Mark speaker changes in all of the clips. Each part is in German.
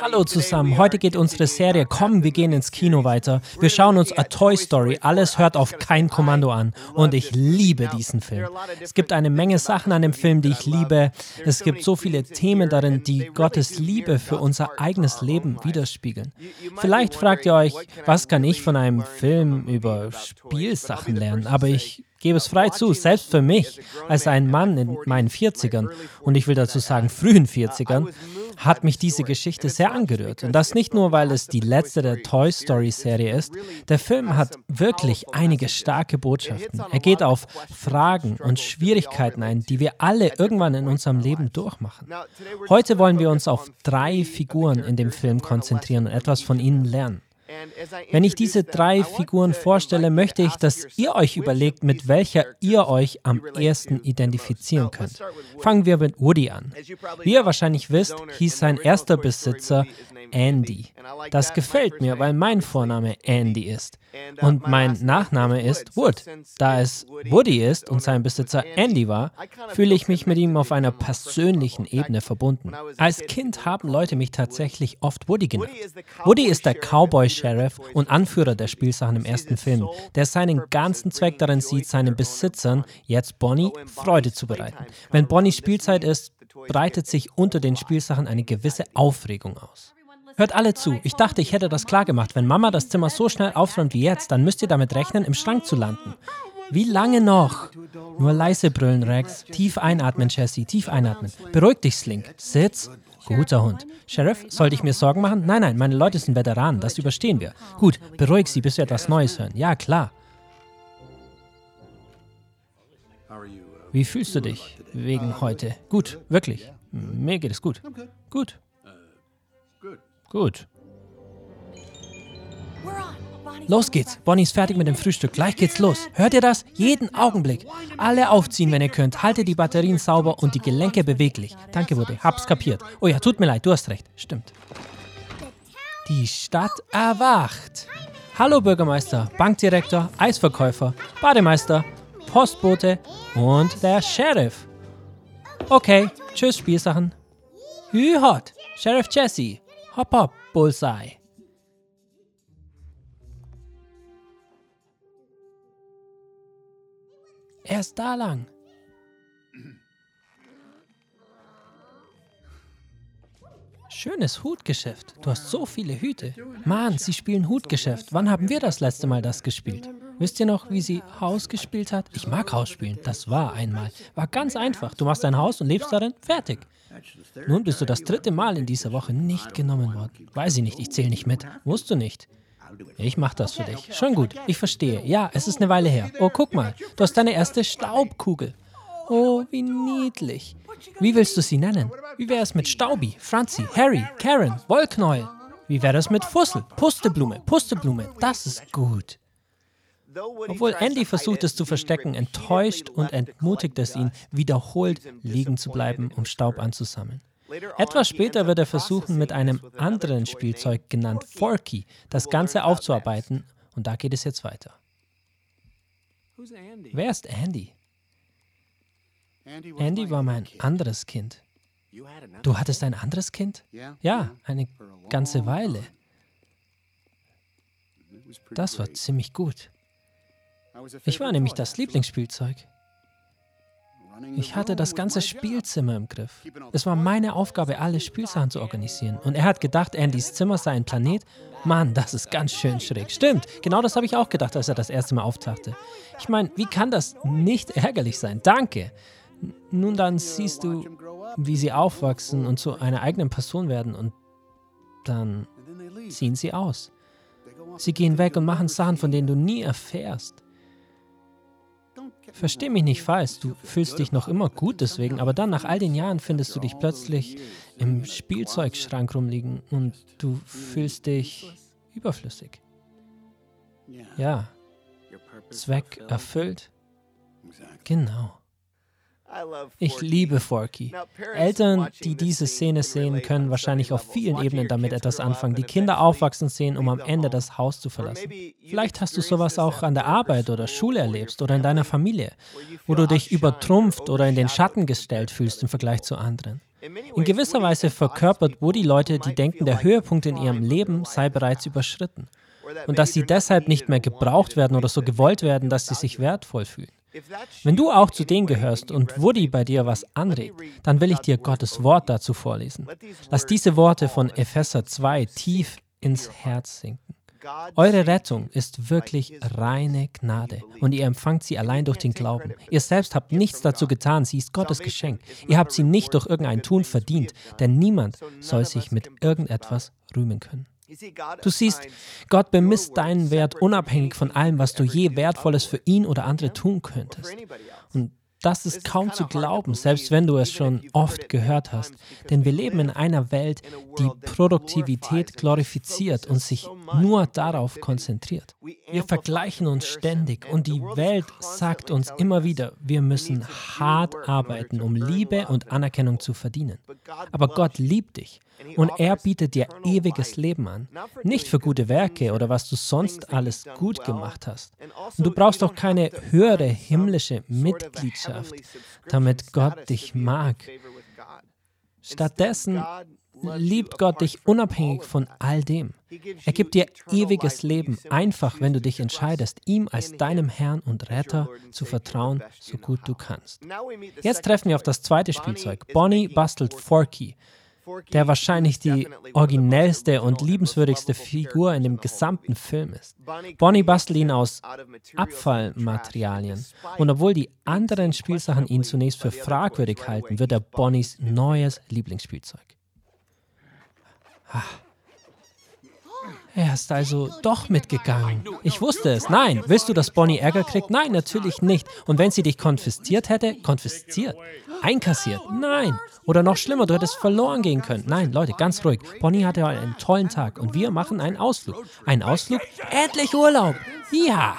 Speaker 1: Hallo zusammen, heute geht unsere Serie Komm, wir gehen ins Kino weiter. Wir schauen uns A Toy Story, alles hört auf kein Kommando an. Und ich liebe diesen Film. Es gibt eine Menge Sachen an dem Film, die ich liebe. Es gibt so viele Themen darin, die Gottes Liebe für unser eigenes Leben widerspiegeln. Vielleicht fragt ihr euch, was kann ich von einem Film über Spielsachen lernen, aber ich gebe es frei zu, selbst für mich als ein Mann in meinen 40ern und ich will dazu sagen frühen 40ern, hat mich diese Geschichte sehr angerührt. Und das nicht nur, weil es die letzte der Toy Story-Serie ist. Der Film hat wirklich einige starke Botschaften. Er geht auf Fragen und Schwierigkeiten ein, die wir alle irgendwann in unserem Leben durchmachen. Heute wollen wir uns auf drei Figuren in dem Film konzentrieren und etwas von ihnen lernen. Wenn ich diese drei Figuren vorstelle, möchte ich, dass ihr euch überlegt, mit welcher ihr euch am ehesten identifizieren könnt. Fangen wir mit Woody an. Wie ihr wahrscheinlich wisst, hieß sein erster Besitzer Andy. Das gefällt mir, weil mein Vorname Andy ist. Und mein Nachname ist Wood. Da es Woody ist und sein Besitzer Andy war, fühle ich mich mit ihm auf einer persönlichen Ebene verbunden. Als Kind haben Leute mich tatsächlich oft Woody genannt. Woody ist der Cowboy-Sheriff und Anführer der Spielsachen im ersten Film, der seinen ganzen Zweck darin sieht, seinen Besitzern, jetzt Bonnie, Freude zu bereiten. Wenn Bonnie Spielzeit ist, breitet sich unter den Spielsachen eine gewisse Aufregung aus. Hört alle zu. Ich dachte, ich hätte das klar gemacht. Wenn Mama das Zimmer so schnell aufräumt wie jetzt, dann müsst ihr damit rechnen, im Schrank zu landen. Wie lange noch? Nur leise brüllen, Rex. Tief einatmen, Jesse. Tief einatmen. Beruhig dich, Slink. Sitz. Guter Hund. Sheriff, sollte ich mir Sorgen machen? Nein, nein, meine Leute sind Veteranen. Das überstehen wir. Gut, beruhig sie, bis wir etwas Neues hören. Ja, klar. Wie fühlst du dich wegen heute? Gut, wirklich. Mir geht es gut. Gut. Gut. Los geht's. Bonnie ist fertig mit dem Frühstück. Gleich geht's los. Hört ihr das? Jeden Augenblick. Alle aufziehen, wenn ihr könnt. Haltet die Batterien sauber und die Gelenke beweglich. Danke, Woody. Hab's kapiert. Oh ja, tut mir leid. Du hast recht. Stimmt. Die Stadt erwacht. Hallo Bürgermeister, Bankdirektor, Eisverkäufer, Bademeister, Postbote und der Sheriff. Okay, tschüss Spielsachen. Hü hot, Sheriff Jesse. Hopp, hopp, Bullseye. Er ist da lang. Schönes Hutgeschäft. Du hast so viele Hüte. Mann, sie spielen Hutgeschäft. Wann haben wir das letzte Mal das gespielt? Wisst ihr noch, wie sie Haus gespielt hat? Ich mag Haus spielen. Das war einmal. War ganz einfach. Du machst ein Haus und lebst darin. Fertig. Nun bist du das dritte Mal in dieser Woche nicht genommen worden. Weiß ich nicht, ich zähle nicht mit. Musst du nicht. Ich mach das für dich. Schon gut, ich verstehe. Ja, es ist eine Weile her. Oh, guck mal, du hast deine erste Staubkugel. Oh, wie niedlich. Wie willst du sie nennen? Wie wäre es mit Staubi, Franzi, Harry, Karen, Wollknäuel? Wie wäre es mit Fussel, Pusteblume, Pusteblume? Das ist gut. Obwohl Andy versucht es zu verstecken, enttäuscht und entmutigt es ihn, wiederholt liegen zu bleiben, um Staub anzusammeln. Etwas später wird er versuchen, mit einem anderen Spielzeug genannt Forky das Ganze aufzuarbeiten und da geht es jetzt weiter. Wer ist Andy? Andy war mein anderes Kind. Du hattest ein anderes Kind? Ja, eine ganze Weile. Das war ziemlich gut. Ich war nämlich das Lieblingsspielzeug. Ich hatte das ganze Spielzimmer im Griff. Es war meine Aufgabe, alle Spielsachen zu organisieren. Und er hat gedacht, Andys Zimmer sei ein Planet. Mann, das ist ganz schön schräg. Stimmt, genau das habe ich auch gedacht, als er das erste Mal auftauchte. Ich meine, wie kann das nicht ärgerlich sein? Danke. Nun dann siehst du, wie sie aufwachsen und zu einer eigenen Person werden und dann ziehen sie aus. Sie gehen weg und machen Sachen, von denen du nie erfährst. Versteh mich nicht falsch, du fühlst dich noch immer gut deswegen, aber dann nach all den Jahren findest du dich plötzlich im Spielzeugschrank rumliegen und du fühlst dich überflüssig. Ja, Zweck erfüllt. Genau. Ich liebe Forky. Eltern, die diese Szene sehen, können wahrscheinlich auf vielen Ebenen damit etwas anfangen, die Kinder aufwachsen sehen, um am Ende das Haus zu verlassen. Vielleicht hast du sowas auch an der Arbeit oder Schule erlebst oder in deiner Familie, wo du dich übertrumpft oder in den Schatten gestellt fühlst im Vergleich zu anderen. In gewisser Weise verkörpert Woody Leute, die denken, der Höhepunkt in ihrem Leben sei bereits überschritten und dass sie deshalb nicht mehr gebraucht werden oder so gewollt werden, dass sie sich wertvoll fühlen. Wenn du auch zu denen gehörst und Woody bei dir was anregt, dann will ich dir Gottes Wort dazu vorlesen. Lass diese Worte von Epheser 2 tief ins Herz sinken. Eure Rettung ist wirklich reine Gnade und ihr empfangt sie allein durch den Glauben. Ihr selbst habt nichts dazu getan, sie ist Gottes Geschenk. Ihr habt sie nicht durch irgendein Tun verdient, denn niemand soll sich mit irgendetwas rühmen können. Du siehst, Gott bemisst deinen Wert unabhängig von allem, was du je Wertvolles für ihn oder andere tun könntest. Und das ist kaum zu glauben, selbst wenn du es schon oft gehört hast. Denn wir leben in einer Welt, die Produktivität glorifiziert und sich nur darauf konzentriert. Wir vergleichen uns ständig und die Welt sagt uns immer wieder, wir müssen hart arbeiten, um Liebe und Anerkennung zu verdienen. Aber Gott liebt dich und er bietet dir ewiges Leben an. Nicht für gute Werke oder was du sonst alles gut gemacht hast. Und du brauchst auch keine höhere himmlische Mitgliedschaft, damit Gott dich mag. Stattdessen liebt Gott dich unabhängig von all dem. Er gibt dir ewiges Leben, einfach wenn du dich entscheidest, ihm als deinem Herrn und Retter zu vertrauen, so gut du kannst. Jetzt treffen wir auf das zweite Spielzeug. Bonnie bastelt Forky der wahrscheinlich die originellste und liebenswürdigste Figur in dem gesamten Film ist. Bonnie bastelt ihn aus Abfallmaterialien. Und obwohl die anderen Spielsachen ihn zunächst für fragwürdig halten, wird er Bonnies neues Lieblingsspielzeug. Ah. Er ist also doch mitgegangen. Ich wusste es. Nein. Willst du, dass Bonnie Ärger kriegt? Nein, natürlich nicht. Und wenn sie dich konfisziert hätte? Konfisziert? Einkassiert? Nein. Oder noch schlimmer, du hättest verloren gehen können. Nein, Leute, ganz ruhig. Bonnie hatte einen tollen Tag und wir machen einen Ausflug. Ein Ausflug? Endlich Urlaub. Ja.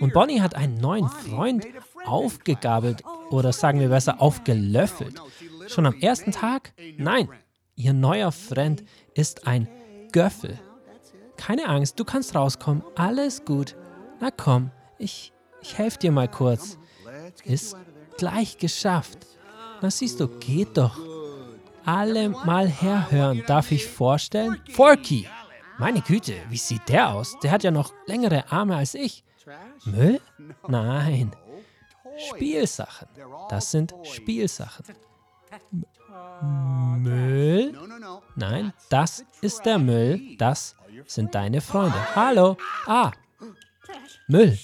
Speaker 1: Und Bonnie hat einen neuen Freund aufgegabelt oder sagen wir besser aufgelöffelt. Schon am ersten Tag? Nein. Ihr neuer Freund ist ein Göffel. Keine Angst, du kannst rauskommen. Alles gut. Na komm, ich, ich helfe dir mal kurz. Ist gleich geschafft. Na siehst du, geht doch. Alle mal herhören. Darf ich vorstellen? Forky! Meine Güte, wie sieht der aus? Der hat ja noch längere Arme als ich. Müll? Nein. Spielsachen. Das sind Spielsachen. Müll? Nein, das ist der Müll. Das sind deine Freunde. Hallo. Ah. Müll.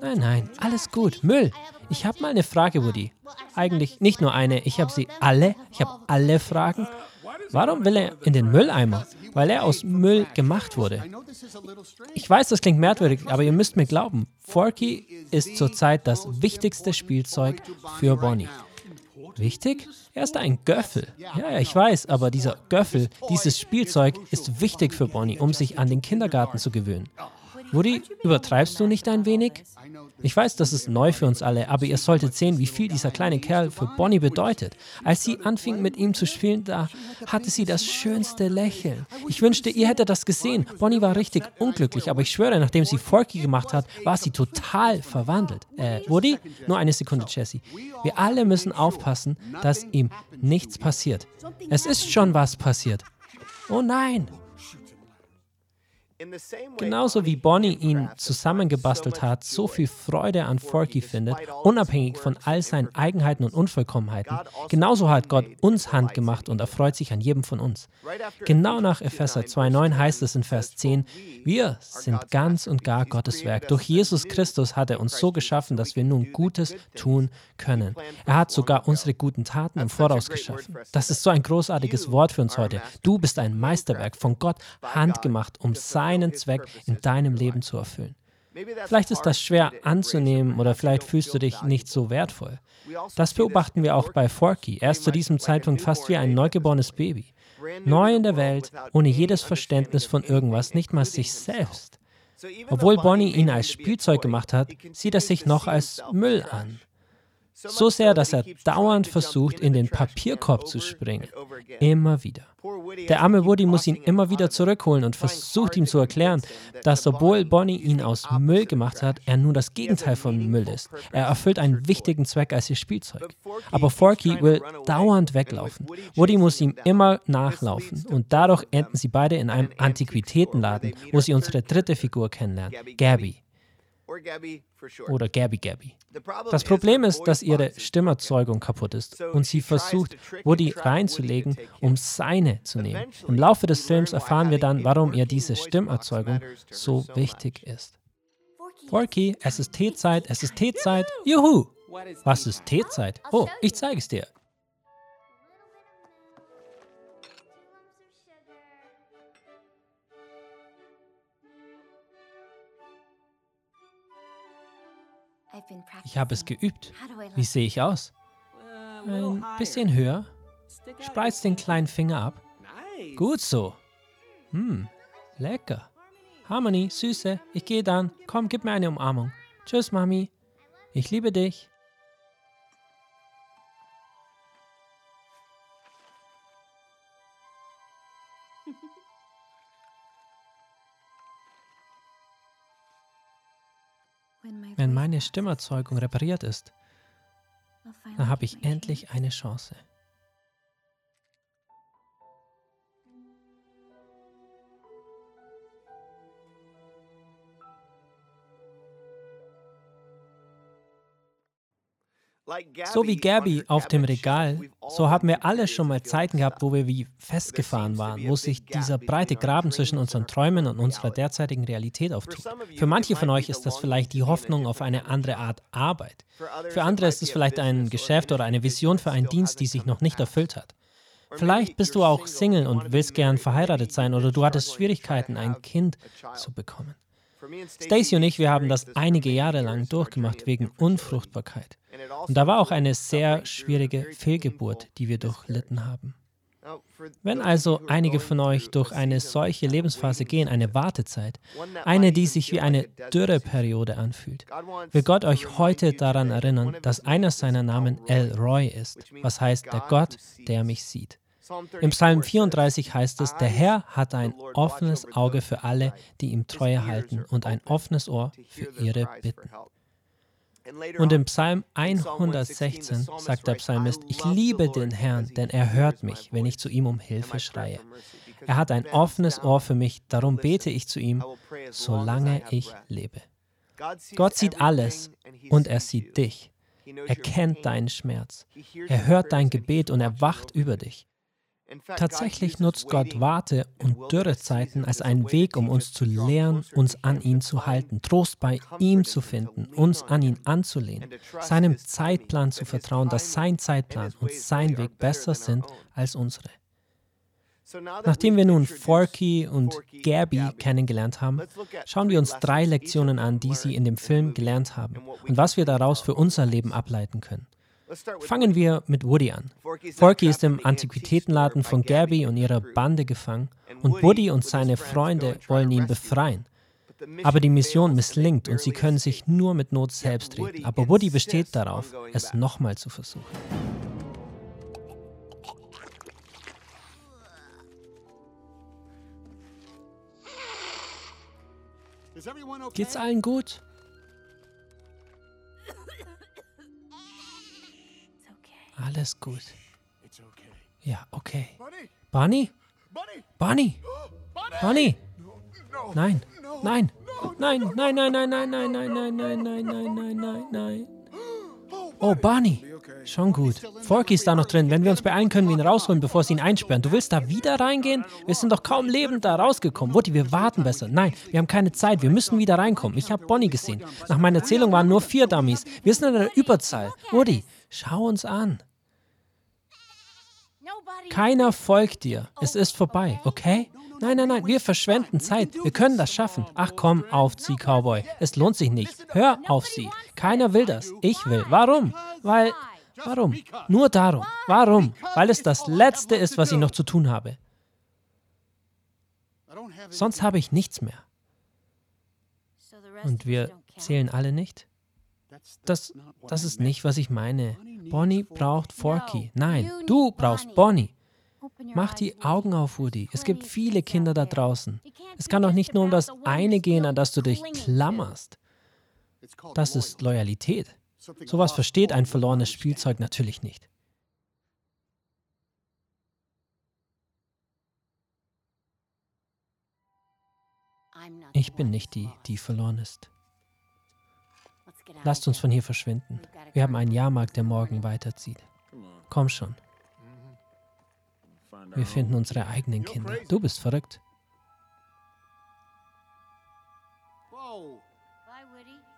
Speaker 1: Nein, nein, alles gut. Müll. Ich habe mal eine Frage, Woody. Eigentlich nicht nur eine, ich habe sie alle. Ich habe alle Fragen. Warum will er in den Mülleimer? Weil er aus Müll gemacht wurde. Ich weiß, das klingt merkwürdig, aber ihr müsst mir glauben, Forky ist zurzeit das wichtigste Spielzeug für Bonnie. Wichtig? Er ist ein Göffel. Ja, ich weiß, aber dieser Göffel, dieses Spielzeug ist wichtig für Bonnie, um sich an den Kindergarten zu gewöhnen. Woody, übertreibst du nicht ein wenig? Ich weiß, das ist neu für uns alle, aber ihr solltet sehen, wie viel dieser kleine Kerl für Bonnie bedeutet. Als sie anfing, mit ihm zu spielen, da hatte sie das schönste Lächeln. Ich wünschte, ihr hättet das gesehen. Bonnie war richtig unglücklich, aber ich schwöre, nachdem sie Forky gemacht hat, war sie total verwandelt. Äh, Woody? Nur eine Sekunde, Jesse. Wir alle müssen aufpassen, dass ihm nichts passiert. Es ist schon was passiert. Oh nein! Genauso wie Bonnie ihn zusammengebastelt hat, so viel Freude an Forky findet, unabhängig von all seinen Eigenheiten und Unvollkommenheiten, genauso hat Gott uns handgemacht und erfreut sich an jedem von uns. Genau nach Epheser 2,9 heißt es in Vers 10, wir sind ganz und gar Gottes Werk. Durch Jesus Christus hat er uns so geschaffen, dass wir nun Gutes tun können. Er hat sogar unsere guten Taten im Voraus geschaffen. Das ist so ein großartiges Wort für uns heute. Du bist ein Meisterwerk von Gott handgemacht, um sein deinen Zweck in deinem Leben zu erfüllen. Vielleicht ist das schwer anzunehmen oder vielleicht fühlst du dich nicht so wertvoll. Das beobachten wir auch bei Forky. Er ist zu diesem Zeitpunkt fast wie ein neugeborenes Baby. Neu in der Welt, ohne jedes Verständnis von irgendwas, nicht mal sich selbst. Obwohl Bonnie ihn als Spielzeug gemacht hat, sieht er sich noch als Müll an. So sehr, dass er dauernd versucht, in den Papierkorb zu springen. Immer wieder. Der arme Woody muss ihn immer wieder zurückholen und versucht ihm zu erklären, dass obwohl Bonnie ihn aus Müll gemacht hat, er nun das Gegenteil von Müll ist. Er erfüllt einen wichtigen Zweck als ihr Spielzeug. Aber Forky will dauernd weglaufen. Woody muss ihm immer nachlaufen und dadurch enden sie beide in einem Antiquitätenladen, wo sie unsere dritte Figur kennenlernen, Gabby. Oder Gabby Gabby. Das Problem ist, dass ihre Stimmerzeugung kaputt ist und sie versucht, Woody reinzulegen, um seine zu nehmen. Im Laufe des Films erfahren wir dann, warum ihr diese Stimmerzeugung so wichtig ist. Forky, es ist Teezeit, es ist Teezeit, juhu! Was ist Teezeit? Oh, ich zeige es dir. Ich habe es geübt. Wie sehe ich aus? Ein bisschen höher. Spreiz den kleinen Finger ab. Gut so. Hm, lecker. Harmony, Süße, ich gehe dann. Komm, gib mir eine Umarmung. Tschüss, Mami. Ich liebe dich. Meine Stimmerzeugung repariert ist, dann habe ich endlich eine Chance. So wie Gabby auf dem Regal, so haben wir alle schon mal Zeiten gehabt, wo wir wie festgefahren waren, wo sich dieser breite Graben zwischen unseren Träumen und unserer derzeitigen Realität auftut. Für manche von euch ist das vielleicht die Hoffnung auf eine andere Art Arbeit. Für andere ist es vielleicht ein Geschäft oder eine Vision für einen Dienst, die sich noch nicht erfüllt hat. Vielleicht bist du auch Single und willst gern verheiratet sein oder du hattest Schwierigkeiten, ein Kind zu bekommen. Stacy und ich, wir haben das einige Jahre lang durchgemacht wegen Unfruchtbarkeit. Und da war auch eine sehr schwierige Fehlgeburt, die wir durchlitten haben. Wenn also einige von euch durch eine solche Lebensphase gehen, eine Wartezeit, eine, die sich wie eine Dürreperiode anfühlt, will Gott euch heute daran erinnern, dass einer seiner Namen El Roy ist, was heißt der Gott, der mich sieht. Im Psalm 34 heißt es, der Herr hat ein offenes Auge für alle, die ihm Treue halten und ein offenes Ohr für ihre Bitten. Und im Psalm 116 sagt der Psalmist, ich liebe den Herrn, denn er hört mich, wenn ich zu ihm um Hilfe schreie. Er hat ein offenes Ohr für mich, darum bete ich zu ihm, solange ich lebe. Gott sieht alles und er sieht dich. Er kennt deinen Schmerz. Er hört dein Gebet und er wacht über dich. Tatsächlich nutzt Gott Warte- und Dürrezeiten als einen Weg, um uns zu lehren, uns an ihn zu halten, Trost bei ihm zu finden, uns an ihn anzulehnen, seinem Zeitplan zu vertrauen, dass sein Zeitplan und sein Weg besser sind als unsere. Nachdem wir nun Forky und Gabby kennengelernt haben, schauen wir uns drei Lektionen an, die sie in dem Film gelernt haben und was wir daraus für unser Leben ableiten können. Fangen wir mit Woody an. Forky ist im Antiquitätenladen von Gabby und ihrer Bande gefangen und Woody und seine Freunde wollen ihn befreien. Aber die Mission misslingt und sie können sich nur mit Not selbst retten. Aber Woody besteht darauf, es nochmal zu versuchen. Geht's allen gut? Alles gut. Ja, okay. Bunny? Bunny? Bunny? Nein, nein, nein, nein, nein, nein, nein, nein, nein, nein, nein, nein, nein, nein, nein, nein. Oh, Barney. Schon gut. Forky ist da noch drin. Wenn wir uns beeilen, können wir ihn rausholen, bevor sie ihn einsperren. Du willst da wieder reingehen? Wir sind doch kaum lebend da rausgekommen. Woody, wir warten besser. Nein, wir haben keine Zeit. Wir müssen wieder reinkommen. Ich habe Bonnie gesehen. Nach meiner Erzählung waren nur vier Dummies. Wir sind in der Überzahl. Woody, schau uns an. Keiner folgt dir. Es ist vorbei, okay? Nein, nein, nein, wir verschwenden Zeit. Wir können das schaffen. Ach komm, auf sie, Cowboy. Es lohnt sich nicht. Hör auf sie. Keiner will das. Ich will. Warum? Weil. Warum? Nur darum. Warum? Weil es das Letzte ist, was ich noch zu tun habe. Sonst habe ich nichts mehr. Und wir zählen alle nicht? Das, das ist nicht, was ich meine. Bonnie braucht Forky. Nein, du brauchst Bonnie. Mach die Augen auf, Woody. Es gibt viele Kinder da draußen. Es kann doch nicht nur um das eine gehen, an das du dich klammerst. Das ist Loyalität. Sowas versteht ein verlorenes Spielzeug natürlich nicht. Ich bin nicht die, die verloren ist. Lasst uns von hier verschwinden. Wir haben einen Jahrmarkt, der morgen weiterzieht. Komm schon. Wir finden unsere eigenen Kinder. Du bist verrückt.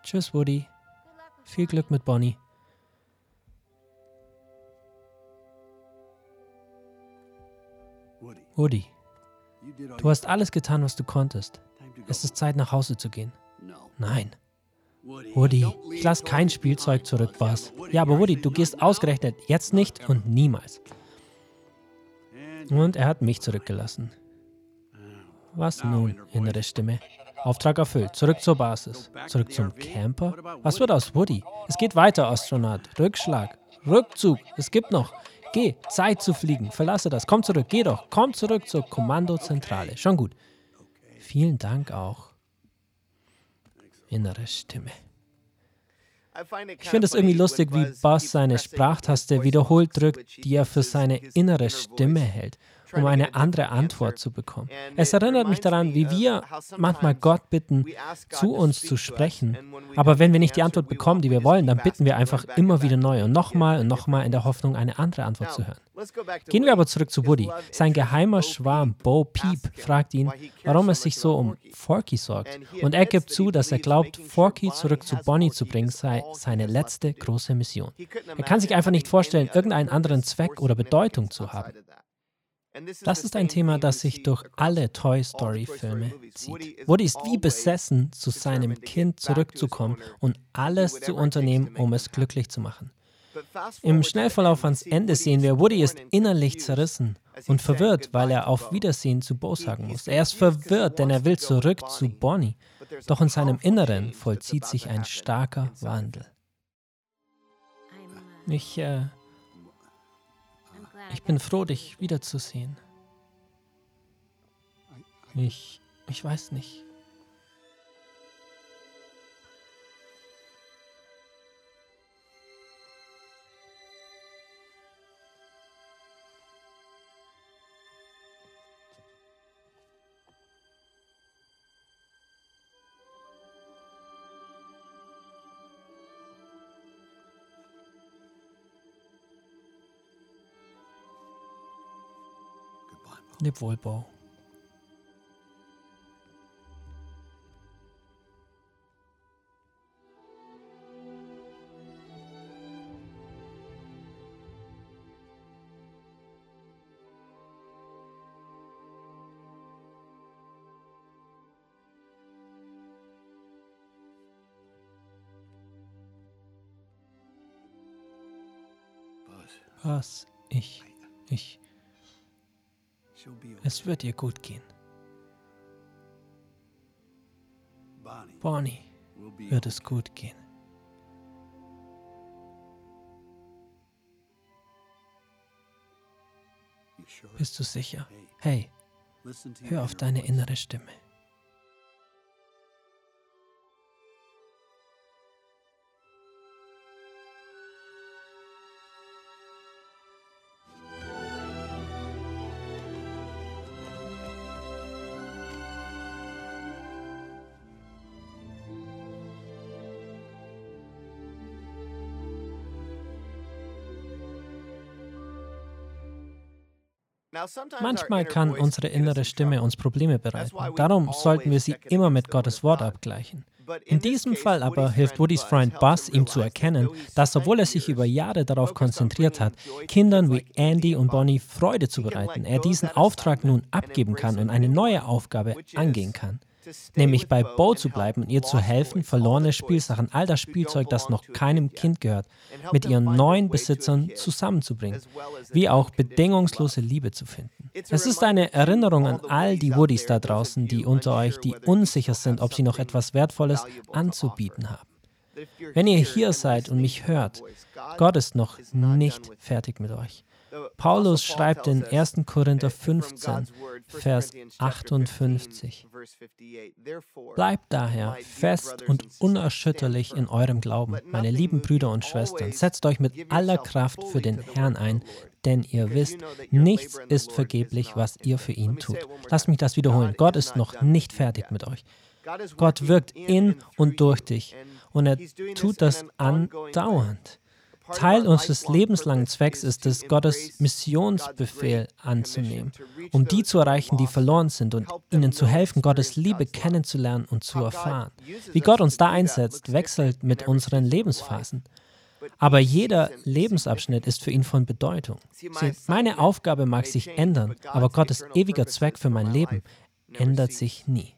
Speaker 1: Tschüss, Woody. Viel Glück mit Bonnie. Woody, du hast alles getan, was du konntest. Es ist Zeit, nach Hause zu gehen. Nein. Woody, ich lasse kein Spielzeug zurück, Boss. Ja, aber Woody, du gehst ausgerechnet jetzt nicht und niemals. Und er hat mich zurückgelassen. Was nun, innere Stimme? Auftrag erfüllt. Zurück zur Basis. Zurück zum Camper? Was wird aus Woody? Es geht weiter, Astronaut. Rückschlag. Rückzug. Es gibt noch. Geh. Zeit zu fliegen. Verlasse das. Komm zurück. Geh doch. Komm zurück zur Kommandozentrale. Schon gut. Vielen Dank auch. Innere Stimme. Ich finde es irgendwie lustig, wie Buzz seine Sprachtaste wiederholt drückt, die er für seine innere Stimme hält um eine andere Antwort zu bekommen. Es erinnert mich daran, wie wir manchmal Gott bitten, zu uns zu sprechen. Aber wenn wir nicht die Antwort bekommen, die wir wollen, dann bitten wir einfach immer wieder neu und nochmal und nochmal in der Hoffnung, eine andere Antwort zu hören. Gehen wir aber zurück zu Woody. Sein geheimer Schwarm Bo Peep fragt ihn, warum er sich so um Forky sorgt. Und er gibt zu, dass er glaubt, Forky zurück zu Bonnie zu bringen, sei seine letzte große Mission. Er kann sich einfach nicht vorstellen, irgendeinen anderen Zweck oder Bedeutung zu haben. Das ist ein Thema, das sich durch alle Toy Story-Filme zieht. Woody ist wie besessen, zu seinem Kind zurückzukommen und alles zu unternehmen, um es glücklich zu machen. Im Schnellverlauf ans Ende sehen wir, Woody ist innerlich zerrissen und verwirrt, weil er auf Wiedersehen zu Bo sagen muss. Er ist verwirrt, denn er will zurück zu Bonnie. Doch in seinem Inneren vollzieht sich ein starker Wandel. Ich äh, ich bin froh, dich wiederzusehen. Ich, ich weiß nicht. Leb wohl, Bo. Was? Ich. Ich. Es wird ihr gut gehen. Bonnie wird es gut gehen. Bist du sicher? Hey, hör auf deine innere Stimme. Manchmal kann unsere innere Stimme uns Probleme bereiten. Darum sollten wir sie immer mit Gottes Wort abgleichen. In diesem Fall aber hilft Woodys Freund Buzz ihm zu erkennen, dass obwohl er sich über Jahre darauf konzentriert hat, Kindern wie Andy und Bonnie Freude zu bereiten, er diesen Auftrag nun abgeben kann und eine neue Aufgabe angehen kann nämlich bei Bo zu bleiben und ihr zu helfen, verlorene Spielsachen, all das Spielzeug, das noch keinem Kind gehört, mit ihren neuen Besitzern zusammenzubringen, wie auch bedingungslose Liebe zu finden. Es ist eine Erinnerung an all die Woodies da draußen, die unter euch, die unsicher sind, ob sie noch etwas Wertvolles anzubieten haben. Wenn ihr hier seid und mich hört, Gott ist noch nicht fertig mit euch. Paulus schreibt in 1. Korinther 15, Vers 58, Bleibt daher fest und unerschütterlich in eurem Glauben, meine lieben Brüder und Schwestern. Setzt euch mit aller Kraft für den Herrn ein, denn ihr wisst, nichts ist vergeblich, was ihr für ihn tut. Lasst mich das wiederholen. Gott ist noch nicht fertig mit euch. Gott wirkt in und durch dich und er tut das andauernd. Teil unseres lebenslangen Zwecks ist es, Gottes Missionsbefehl anzunehmen, um die zu erreichen, die verloren sind und ihnen zu helfen, Gottes Liebe kennenzulernen und zu erfahren. Wie Gott uns da einsetzt, wechselt mit unseren Lebensphasen. Aber jeder Lebensabschnitt ist für ihn von Bedeutung. Meine Aufgabe mag sich ändern, aber Gottes ewiger Zweck für mein Leben ändert sich nie.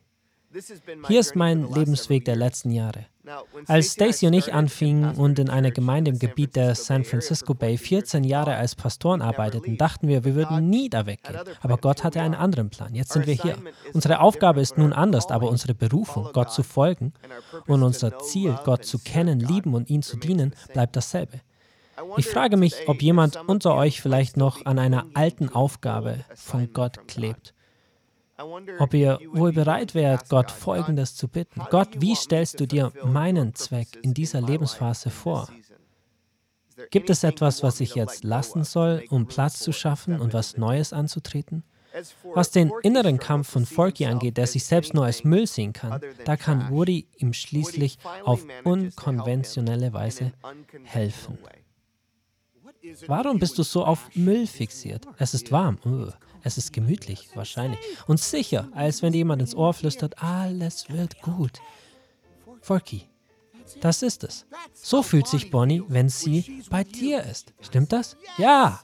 Speaker 1: Hier ist mein Lebensweg der letzten Jahre. Als Stacy und ich anfingen und in einer Gemeinde im Gebiet der San Francisco Bay 14 Jahre als Pastoren arbeiteten, dachten wir, wir würden nie da weggehen. Aber Gott hatte einen anderen Plan. Jetzt sind wir hier. Unsere Aufgabe ist nun anders, aber unsere Berufung, Gott zu folgen und unser Ziel, Gott zu kennen, lieben und ihm zu dienen, bleibt dasselbe. Ich frage mich, ob jemand unter euch vielleicht noch an einer alten Aufgabe von Gott klebt ob ihr wohl bereit wärt, Gott Folgendes zu bitten. Gott, wie stellst du dir meinen Zweck in dieser Lebensphase vor? Gibt es etwas, was ich jetzt lassen soll, um Platz zu schaffen und was Neues anzutreten? Was den inneren Kampf von Forky angeht, der sich selbst nur als Müll sehen kann, da kann Woody ihm schließlich auf unkonventionelle Weise helfen. Warum bist du so auf Müll fixiert? Es ist warm. Uh. Es ist gemütlich, wahrscheinlich. Und sicher, als wenn jemand ins Ohr flüstert, alles wird gut. Forky, das ist es. So fühlt sich Bonnie, wenn sie bei dir ist. Stimmt das? Ja.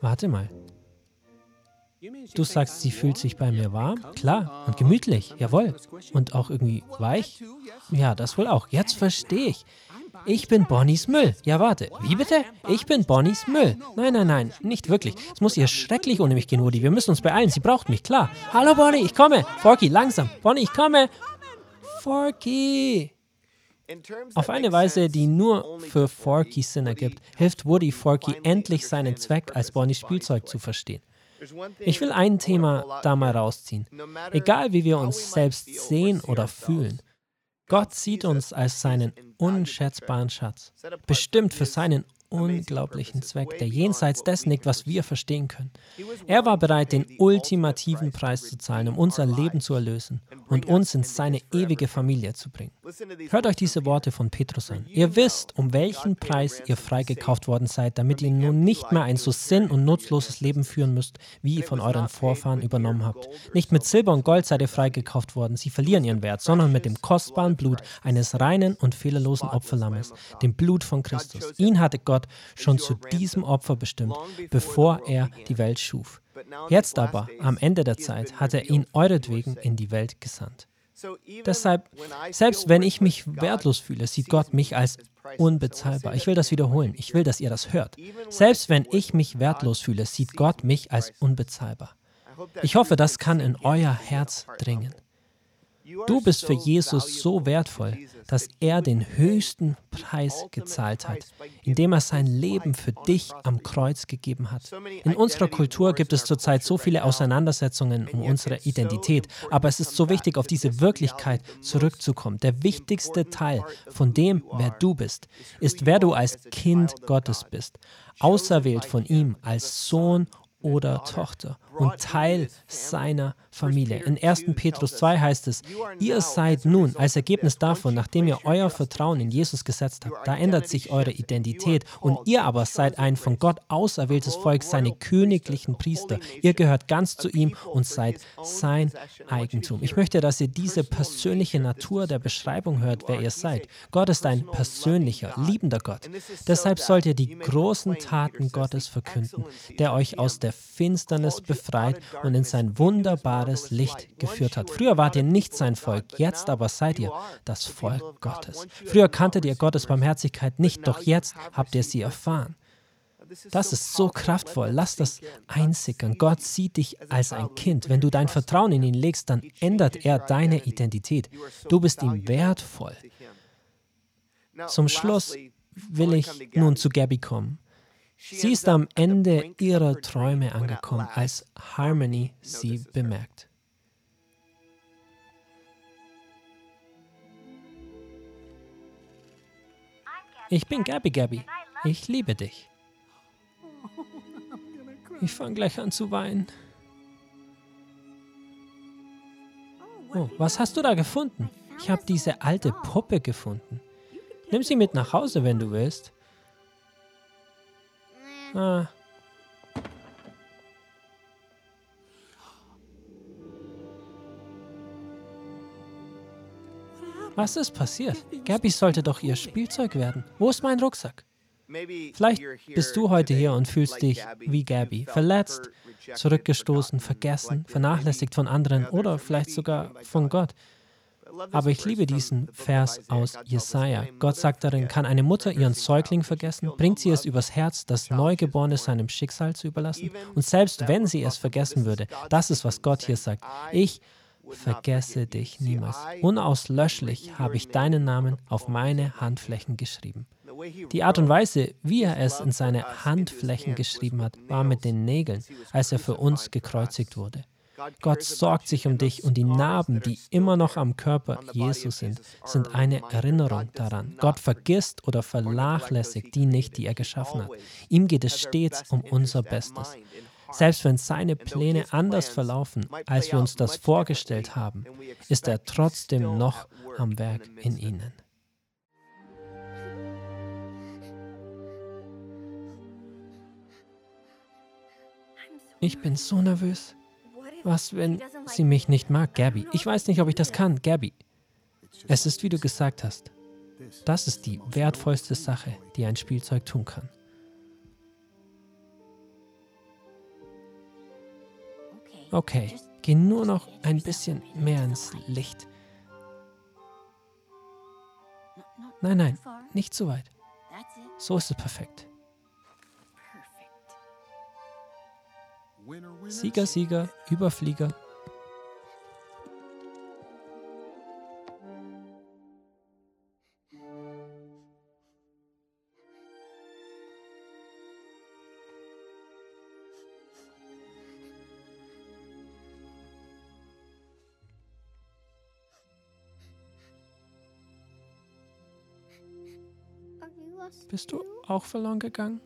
Speaker 1: Warte mal. Du sagst, sie fühlt sich bei mir warm? Klar. Und gemütlich, jawohl. Und auch irgendwie weich? Ja, das wohl auch. Jetzt verstehe ich. Ich bin Bonnies Müll. Ja, warte. Wie bitte? Ich bin Bonnies Müll. Nein, nein, nein, nicht wirklich. Es muss ihr schrecklich ohne mich gehen, Woody. Wir müssen uns beeilen. Sie braucht mich, klar. Hallo, Bonnie, ich komme. Forky, langsam. Bonnie, ich komme. Forky. Auf eine Weise, die nur für Forky Sinn ergibt, hilft Woody Forky endlich seinen Zweck als Bonnies Spielzeug zu verstehen. Ich will ein Thema da mal rausziehen. Egal wie wir uns selbst sehen oder fühlen, Gott sieht uns als seinen unschätzbaren Schatz, bestimmt für seinen unglaublichen Zweck, der jenseits dessen liegt, was wir verstehen können. Er war bereit, den ultimativen Preis zu zahlen, um unser Leben zu erlösen und uns in seine ewige Familie zu bringen. Hört euch diese Worte von Petrus an. Ihr wisst, um welchen Preis ihr freigekauft worden seid, damit ihr nun nicht mehr ein so sinn- und nutzloses Leben führen müsst, wie ihr von euren Vorfahren übernommen habt. Nicht mit Silber und Gold seid ihr freigekauft worden, sie verlieren ihren Wert, sondern mit dem kostbaren Blut eines reinen und fehlerlosen Opferlammes, dem Blut von Christus. Ihn hatte Gott Gott schon zu diesem Opfer bestimmt, bevor er die Welt schuf. Jetzt aber, am Ende der Zeit, hat er ihn euretwegen in die Welt gesandt. Deshalb, selbst wenn ich mich wertlos fühle, sieht Gott mich als unbezahlbar. Ich will das wiederholen. Ich will, dass ihr das hört. Selbst wenn ich mich wertlos fühle, sieht Gott mich als unbezahlbar. Ich hoffe, das kann in euer Herz dringen. Du bist für Jesus so wertvoll, dass er den höchsten Preis gezahlt hat, indem er sein Leben für dich am Kreuz gegeben hat. In unserer Kultur gibt es zurzeit so viele Auseinandersetzungen um unsere Identität, aber es ist so wichtig, auf diese Wirklichkeit zurückzukommen. Der wichtigste Teil von dem, wer du bist, ist, wer du als Kind Gottes bist, auserwählt von ihm als Sohn oder Tochter und Teil seiner Familie. In 1. Petrus 2 heißt es, ihr seid nun als Ergebnis davon, nachdem ihr euer Vertrauen in Jesus gesetzt habt, da ändert sich eure Identität und ihr aber seid ein von Gott auserwähltes Volk, seine königlichen Priester. Ihr gehört ganz zu ihm und seid sein Eigentum. Ich möchte, dass ihr diese persönliche Natur der Beschreibung hört, wer ihr seid. Gott ist ein persönlicher, liebender Gott. Deshalb sollt ihr die großen Taten Gottes verkünden, der euch aus der Finsternis befreit und in sein wunderbares Licht geführt hat. Früher wart ihr nicht sein Volk, jetzt aber seid ihr das Volk Gottes. Früher kanntet ihr Gottes Barmherzigkeit nicht, doch jetzt habt ihr sie erfahren. Das ist so kraftvoll. Lass das einsickern. Gott sieht dich als ein Kind. Wenn du dein Vertrauen in ihn legst, dann ändert er deine Identität. Du bist ihm wertvoll. Zum Schluss will ich nun zu Gabby kommen. Sie ist am Ende ihrer Träume angekommen, als Harmony sie bemerkt. Ich bin Gabby Gabby. Ich liebe dich. Ich fange gleich an zu weinen. Oh, was hast du da gefunden? Ich habe diese alte Puppe gefunden. Nimm sie mit nach Hause, wenn du willst. Ah. Was ist passiert? Gabby sollte doch ihr Spielzeug werden. Wo ist mein Rucksack? Vielleicht bist du heute hier und fühlst dich wie Gabby, verletzt, zurückgestoßen, vergessen, vernachlässigt von anderen oder vielleicht sogar von Gott. Aber ich liebe diesen Vers aus Jesaja. Gott sagt darin: Kann eine Mutter ihren Säugling vergessen? Bringt sie es übers Herz, das Neugeborene seinem Schicksal zu überlassen? Und selbst wenn sie es vergessen würde, das ist, was Gott hier sagt. Ich vergesse dich niemals. Unauslöschlich habe ich deinen Namen auf meine Handflächen geschrieben. Die Art und Weise, wie er es in seine Handflächen geschrieben hat, war mit den Nägeln, als er für uns gekreuzigt wurde. Gott sorgt sich um dich und die Narben, die immer noch am Körper Jesus sind, sind eine Erinnerung daran. Gott vergisst oder vernachlässigt die nicht, die er geschaffen hat. Ihm geht es stets um unser Bestes. Selbst wenn seine Pläne anders verlaufen, als wir uns das vorgestellt haben, ist er trotzdem noch am Werk in ihnen. Ich bin so nervös. Was, wenn sie mich nicht mag, Gabby? Ich weiß nicht, ob ich das kann, Gabby. Es ist, wie du gesagt hast. Das ist die wertvollste Sache, die ein Spielzeug tun kann. Okay, geh nur noch ein bisschen mehr ins Licht. Nein, nein, nicht zu weit. So ist es perfekt. Sieger, Sieger, Überflieger. Bist du auch verloren gegangen?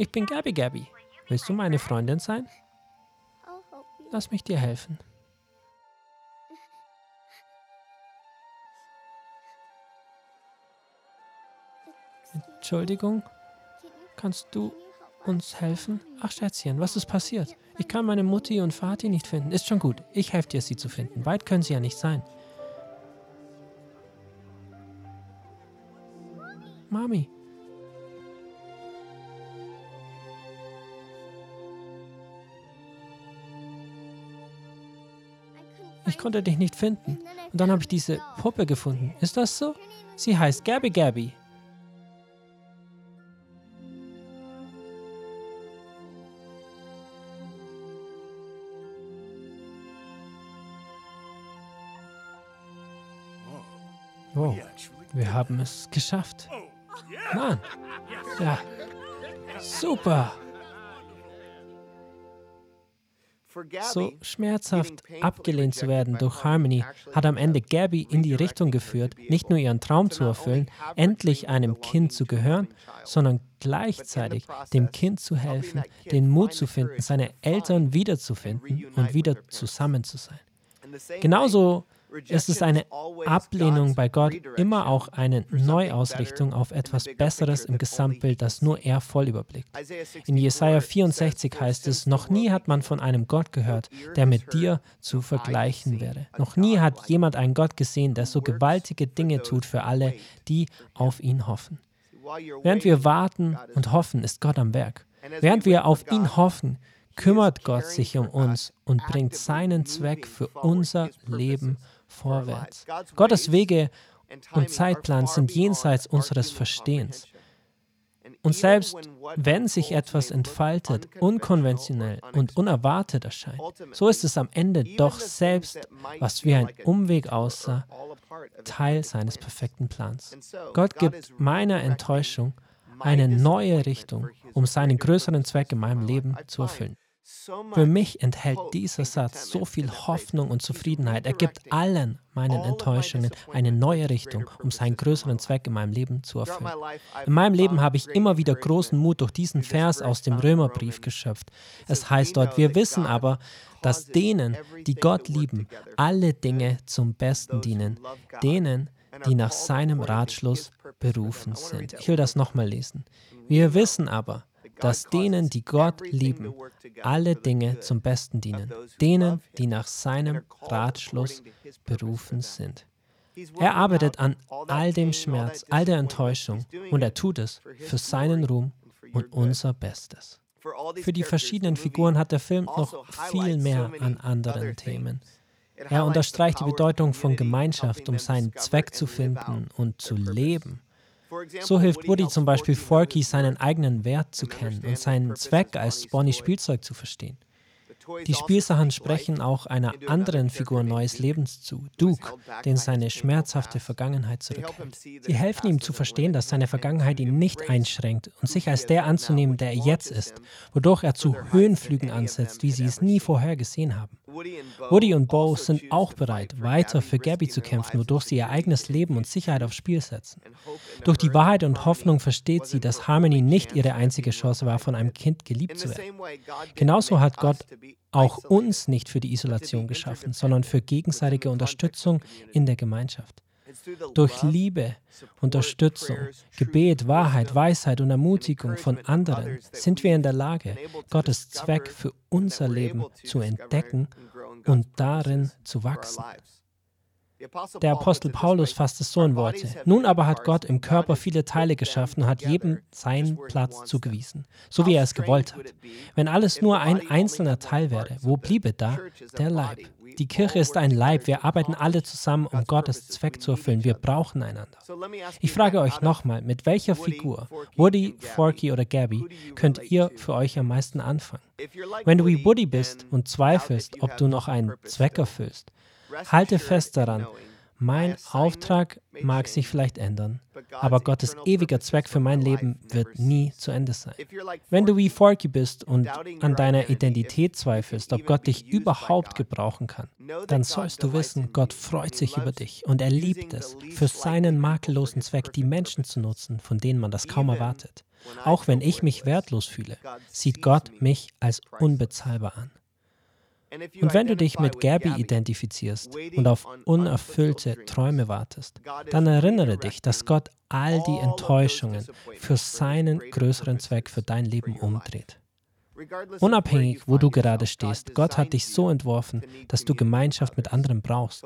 Speaker 1: Ich bin Gabby Gabby. Willst du meine Freundin sein? Lass mich dir helfen. Entschuldigung, kannst du uns helfen? Ach, Schätzchen, was ist passiert? Ich kann meine Mutti und Vati nicht finden. Ist schon gut, ich helfe dir, sie zu finden. Weit können sie ja nicht sein. Mami, Ich konnte dich nicht finden. Und dann habe ich diese Puppe gefunden. Ist das so? Sie heißt Gabby Gabby. Oh, wir haben es geschafft. Mann, ja, super. So schmerzhaft abgelehnt zu werden durch Harmony hat am Ende Gabby in die Richtung geführt, nicht nur ihren Traum zu erfüllen, endlich einem Kind zu gehören, sondern gleichzeitig dem Kind zu helfen, den Mut zu finden, seine Eltern wiederzufinden und wieder zusammen zu sein. Genauso ist es eine Ablehnung bei Gott immer auch eine Neuausrichtung auf etwas Besseres im Gesamtbild, das nur er voll überblickt. In Jesaja 64 heißt es: Noch nie hat man von einem Gott gehört, der mit dir zu vergleichen wäre. Noch nie hat jemand einen Gott gesehen, der so gewaltige Dinge tut für alle, die auf ihn hoffen. Während wir warten und hoffen, ist Gott am Werk. Während wir auf ihn hoffen, kümmert Gott sich um uns und bringt seinen Zweck für unser Leben vorwärts. Gottes Wege und Zeitplan sind jenseits unseres Verstehens. Und selbst wenn sich etwas entfaltet, unkonventionell und unerwartet erscheint, so ist es am Ende doch selbst, was wie ein Umweg aussah, Teil seines perfekten Plans. Gott gibt meiner Enttäuschung eine neue Richtung, um seinen größeren Zweck in meinem Leben zu erfüllen. Für mich enthält dieser Satz so viel Hoffnung und Zufriedenheit. Er gibt allen meinen Enttäuschungen eine neue Richtung, um seinen größeren Zweck in meinem Leben zu erfüllen. In meinem Leben habe ich immer wieder großen Mut durch diesen Vers aus dem Römerbrief geschöpft. Es heißt dort, wir wissen aber, dass denen, die Gott lieben, alle Dinge zum Besten dienen, denen, die nach seinem Ratschluss berufen sind. Ich will das nochmal lesen. Wir wissen aber, dass denen, die Gott lieben, alle Dinge zum Besten dienen, denen, die nach seinem Ratschluss berufen sind. Er arbeitet an all dem Schmerz, all der Enttäuschung und er tut es für seinen Ruhm und unser Bestes. Für die verschiedenen Figuren hat der Film noch viel mehr an anderen Themen. Er unterstreicht die Bedeutung von Gemeinschaft, um seinen Zweck zu finden und zu leben. So hilft Woody zum Beispiel Forky, seinen eigenen Wert zu kennen und seinen Zweck als Bonnie Spielzeug zu verstehen. Die Spielsachen sprechen auch einer anderen Figur neues Leben zu, Duke, den seine schmerzhafte Vergangenheit zurückhält. Sie helfen ihm zu verstehen, dass seine Vergangenheit ihn nicht einschränkt und sich als der anzunehmen, der er jetzt ist, wodurch er zu Höhenflügen ansetzt, wie sie es nie vorher gesehen haben. Woody und Bo sind auch bereit, weiter für Gabby zu kämpfen, wodurch sie ihr eigenes Leben und Sicherheit aufs Spiel setzen. Durch die Wahrheit und Hoffnung versteht sie, dass Harmony nicht ihre einzige Chance war, von einem Kind geliebt zu werden. Genauso hat Gott auch uns nicht für die Isolation geschaffen, sondern für gegenseitige Unterstützung in der Gemeinschaft. Durch Liebe, Unterstützung, Gebet, Wahrheit, Weisheit und Ermutigung von anderen sind wir in der Lage, Gottes Zweck für unser Leben zu entdecken und darin zu wachsen. Der Apostel Paulus fasst es so in Worte. Nun aber hat Gott im Körper viele Teile geschaffen und hat jedem seinen Platz zugewiesen, so wie er es gewollt hat. Wenn alles nur ein einzelner Teil wäre, wo bliebe da der Leib? Die Kirche ist ein Leib. Wir arbeiten alle zusammen, um Gottes Zweck zu erfüllen. Wir brauchen einander. Ich frage euch nochmal, mit welcher Figur, Woody, Forky oder Gabby, könnt ihr für euch am meisten anfangen? Wenn du wie Woody bist und zweifelst, ob du noch einen Zweck erfüllst, Halte fest daran, mein Auftrag mag sich vielleicht ändern, aber Gottes ewiger Zweck für mein Leben wird nie zu Ende sein. Wenn du wie Forky bist und an deiner Identität zweifelst, ob Gott dich überhaupt gebrauchen kann, dann sollst du wissen, Gott freut sich über dich und er liebt es, für seinen makellosen Zweck die Menschen zu nutzen, von denen man das kaum erwartet. Auch wenn ich mich wertlos fühle, sieht Gott mich als unbezahlbar an. Und wenn du dich mit Gabby identifizierst und auf unerfüllte Träume wartest, dann erinnere dich, dass Gott all die Enttäuschungen für seinen größeren Zweck für dein Leben umdreht. Unabhängig, wo du gerade stehst, Gott hat dich so entworfen, dass du Gemeinschaft mit anderen brauchst,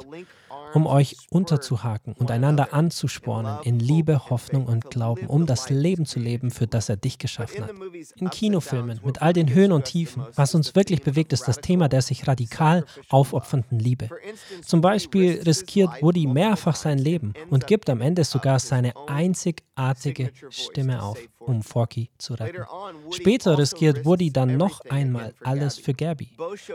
Speaker 1: um euch unterzuhaken und einander anzuspornen in Liebe, Hoffnung und Glauben, um das Leben zu leben, für das er dich geschaffen hat. In Kinofilmen, mit all den Höhen und Tiefen, was uns wirklich bewegt, ist das Thema der sich radikal aufopfernden Liebe. Zum Beispiel riskiert Woody mehrfach sein Leben und gibt am Ende sogar seine einzigartige Stimme auf um Forky zu retten. Später riskiert Woody dann noch einmal alles für Gabby.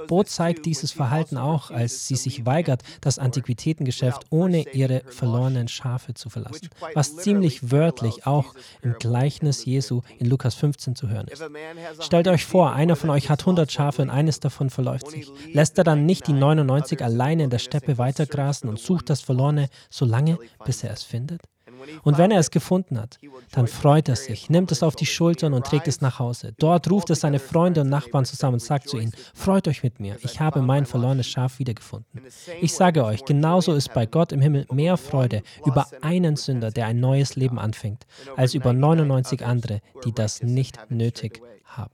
Speaker 1: Bo zeigt dieses Verhalten auch, als sie sich weigert, das Antiquitätengeschäft ohne ihre verlorenen Schafe zu verlassen, was ziemlich wörtlich auch im Gleichnis Jesu in Lukas 15 zu hören ist. Stellt euch vor, einer von euch hat 100 Schafe und eines davon verläuft sich. Lässt er dann nicht die 99 alleine in der Steppe weitergrasen und sucht das Verlorene so lange, bis er es findet? Und wenn er es gefunden hat, dann freut er sich, nimmt es auf die Schultern und trägt es nach Hause. Dort ruft er seine Freunde und Nachbarn zusammen und sagt zu ihnen, freut euch mit mir, ich habe mein verlorenes Schaf wiedergefunden. Ich sage euch, genauso ist bei Gott im Himmel mehr Freude über einen Sünder, der ein neues Leben anfängt, als über 99 andere, die das nicht nötig haben.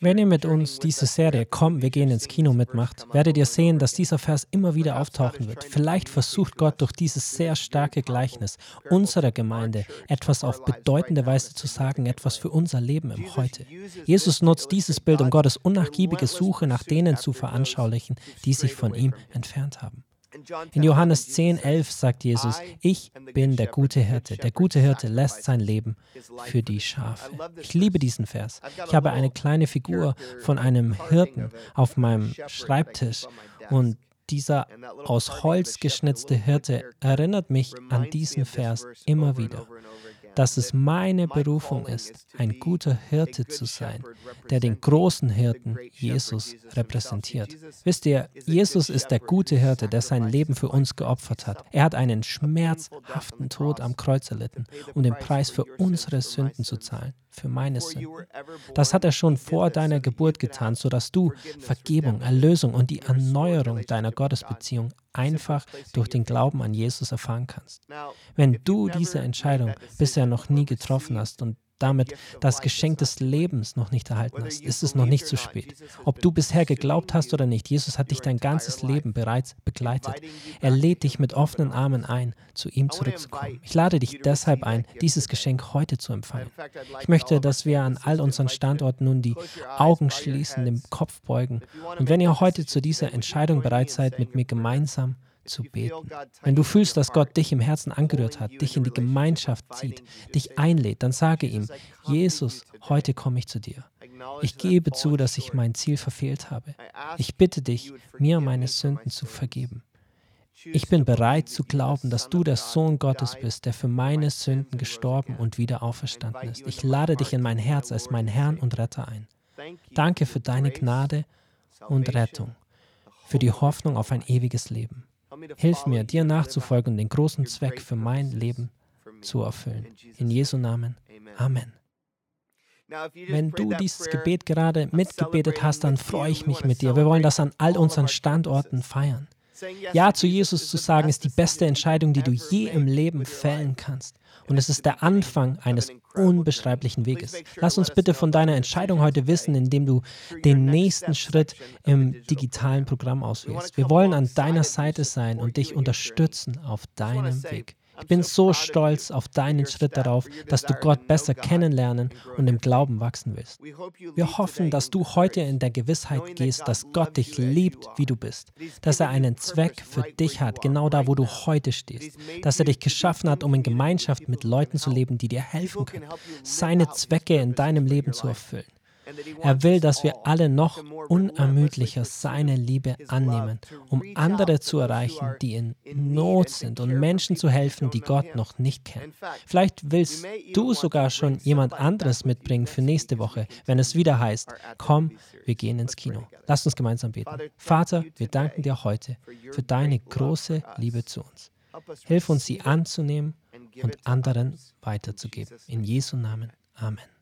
Speaker 1: Wenn ihr mit uns diese Serie Komm, wir gehen ins Kino mitmacht, werdet ihr sehen, dass dieser Vers immer wieder auftauchen wird. Vielleicht versucht Gott durch dieses sehr starke Gleichnis unserer Gemeinde etwas auf bedeutende Weise zu sagen, etwas für unser Leben im Heute. Jesus nutzt dieses Bild, um Gottes unnachgiebige Suche nach denen zu veranschaulichen, die sich von ihm entfernt haben. In Johannes 10, 11 sagt Jesus, ich bin der gute Hirte. Der gute Hirte lässt sein Leben für die Schafe. Ich liebe diesen Vers. Ich habe eine kleine Figur von einem Hirten auf meinem Schreibtisch und dieser aus Holz geschnitzte Hirte erinnert mich an diesen Vers immer wieder dass es meine Berufung ist, ein guter Hirte zu sein, der den großen Hirten Jesus repräsentiert. Wisst ihr, Jesus ist der gute Hirte, der sein Leben für uns geopfert hat. Er hat einen schmerzhaften Tod am Kreuz erlitten, um den Preis für unsere Sünden zu zahlen für meine Sünden. Das hat er schon vor deiner Geburt getan, sodass du Vergebung, Erlösung und die Erneuerung deiner Gottesbeziehung einfach durch den Glauben an Jesus erfahren kannst. Wenn du diese Entscheidung bisher noch nie getroffen hast und damit das Geschenk des Lebens noch nicht erhalten hast, ist es noch nicht zu spät. Ob du bisher geglaubt hast oder nicht, Jesus hat dich dein ganzes Leben bereits begleitet. Er lädt dich mit offenen Armen ein, zu ihm zurückzukommen. Ich lade dich deshalb ein, dieses Geschenk heute zu empfangen. Ich möchte, dass wir an all unseren Standorten nun die Augen schließen, den Kopf beugen. Und wenn ihr heute zu dieser Entscheidung bereit seid, mit mir gemeinsam zu beten. Wenn du fühlst, dass Gott dich im Herzen angerührt hat, dich in die Gemeinschaft zieht, dich einlädt, dann sage ihm, Jesus, heute komme ich zu dir. Ich gebe zu, dass ich mein Ziel verfehlt habe. Ich bitte dich, mir meine Sünden zu vergeben. Ich bin bereit zu glauben, dass du der Sohn Gottes bist, der für meine Sünden gestorben und wieder auferstanden ist. Ich lade dich in mein Herz als mein Herrn und Retter ein. Danke für deine Gnade und Rettung, für die Hoffnung auf ein ewiges Leben. Hilf mir, dir nachzufolgen und den großen Zweck für mein Leben zu erfüllen. In Jesu Namen. Amen. Wenn du dieses Gebet gerade mitgebetet hast, dann freue ich mich mit dir. Wir wollen das an all unseren Standorten feiern. Ja zu Jesus zu sagen, ist die beste Entscheidung, die du je im Leben fällen kannst. Und es ist der Anfang eines unbeschreiblichen Weges. Lass uns bitte von deiner Entscheidung heute wissen, indem du den nächsten Schritt im digitalen Programm auswählst. Wir wollen an deiner Seite sein und dich unterstützen auf deinem Weg. Ich bin so stolz auf deinen Schritt darauf, dass du Gott besser kennenlernen und im Glauben wachsen willst. Wir hoffen, dass du heute in der Gewissheit gehst, dass Gott dich liebt, wie du bist, dass er einen Zweck für dich hat, genau da, wo du heute stehst, dass er dich geschaffen hat, um in Gemeinschaft mit Leuten zu leben, die dir helfen können, seine Zwecke in deinem Leben zu erfüllen. Er will, dass wir alle noch unermüdlicher seine Liebe annehmen, um andere zu erreichen, die in Not sind und Menschen zu helfen, die Gott noch nicht kennen. Vielleicht willst du sogar schon jemand anderes mitbringen für nächste Woche, wenn es wieder heißt, komm, wir gehen ins Kino. Lass uns gemeinsam beten. Vater, wir danken dir heute für deine große Liebe zu uns. Hilf uns, sie anzunehmen und anderen weiterzugeben. In Jesu Namen. Amen.